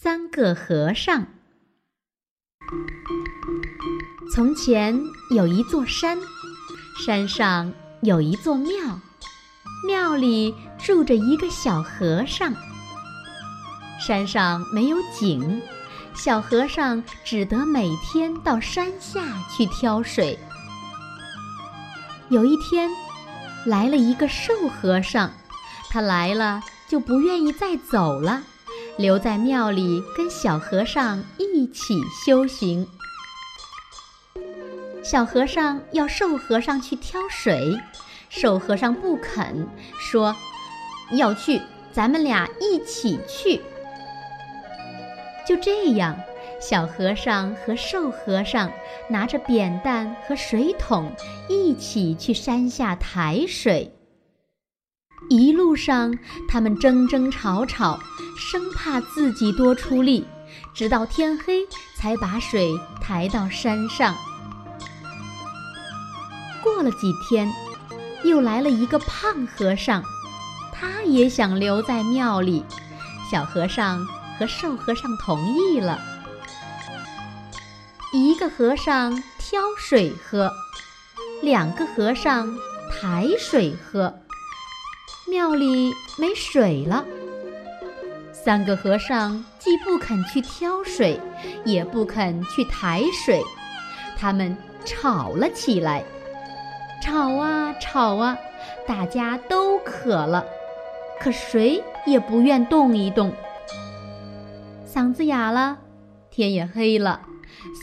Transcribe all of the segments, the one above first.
三个和尚。从前有一座山，山上有一座庙，庙里住着一个小和尚。山上没有井，小和尚只得每天到山下去挑水。有一天，来了一个瘦和尚，他来了就不愿意再走了。留在庙里跟小和尚一起修行。小和尚要瘦和尚去挑水，瘦和尚不肯，说：“要去，咱们俩一起去。”就这样，小和尚和瘦和尚拿着扁担和水桶，一起去山下抬水。一路上，他们争争吵吵，生怕自己多出力，直到天黑才把水抬到山上。过了几天，又来了一个胖和尚，他也想留在庙里。小和尚和瘦和尚同意了。一个和尚挑水喝，两个和尚抬水喝。庙里没水了，三个和尚既不肯去挑水，也不肯去抬水，他们吵了起来。吵啊吵啊，大家都渴了，可谁也不愿动一动。嗓子哑了，天也黑了，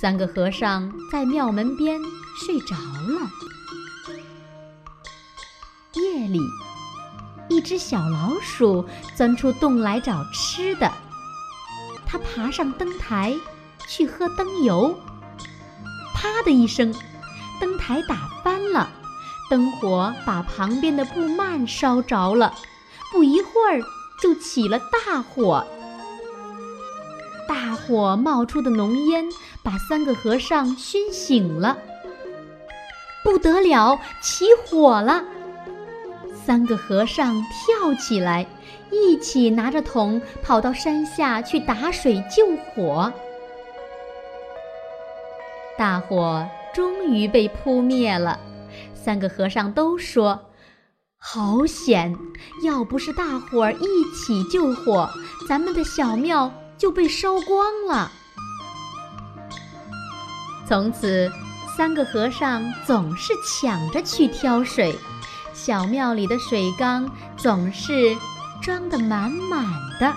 三个和尚在庙门边睡着了。夜里。一只小老鼠钻出洞来找吃的，它爬上灯台去喝灯油。啪的一声，灯台打翻了，灯火把旁边的布幔烧着了。不一会儿，就起了大火。大火冒出的浓烟把三个和尚熏醒了。不得了，起火了！三个和尚跳起来，一起拿着桶跑到山下去打水救火。大火终于被扑灭了。三个和尚都说：“好险！要不是大伙儿一起救火，咱们的小庙就被烧光了。”从此，三个和尚总是抢着去挑水。小庙里的水缸总是装得满满的。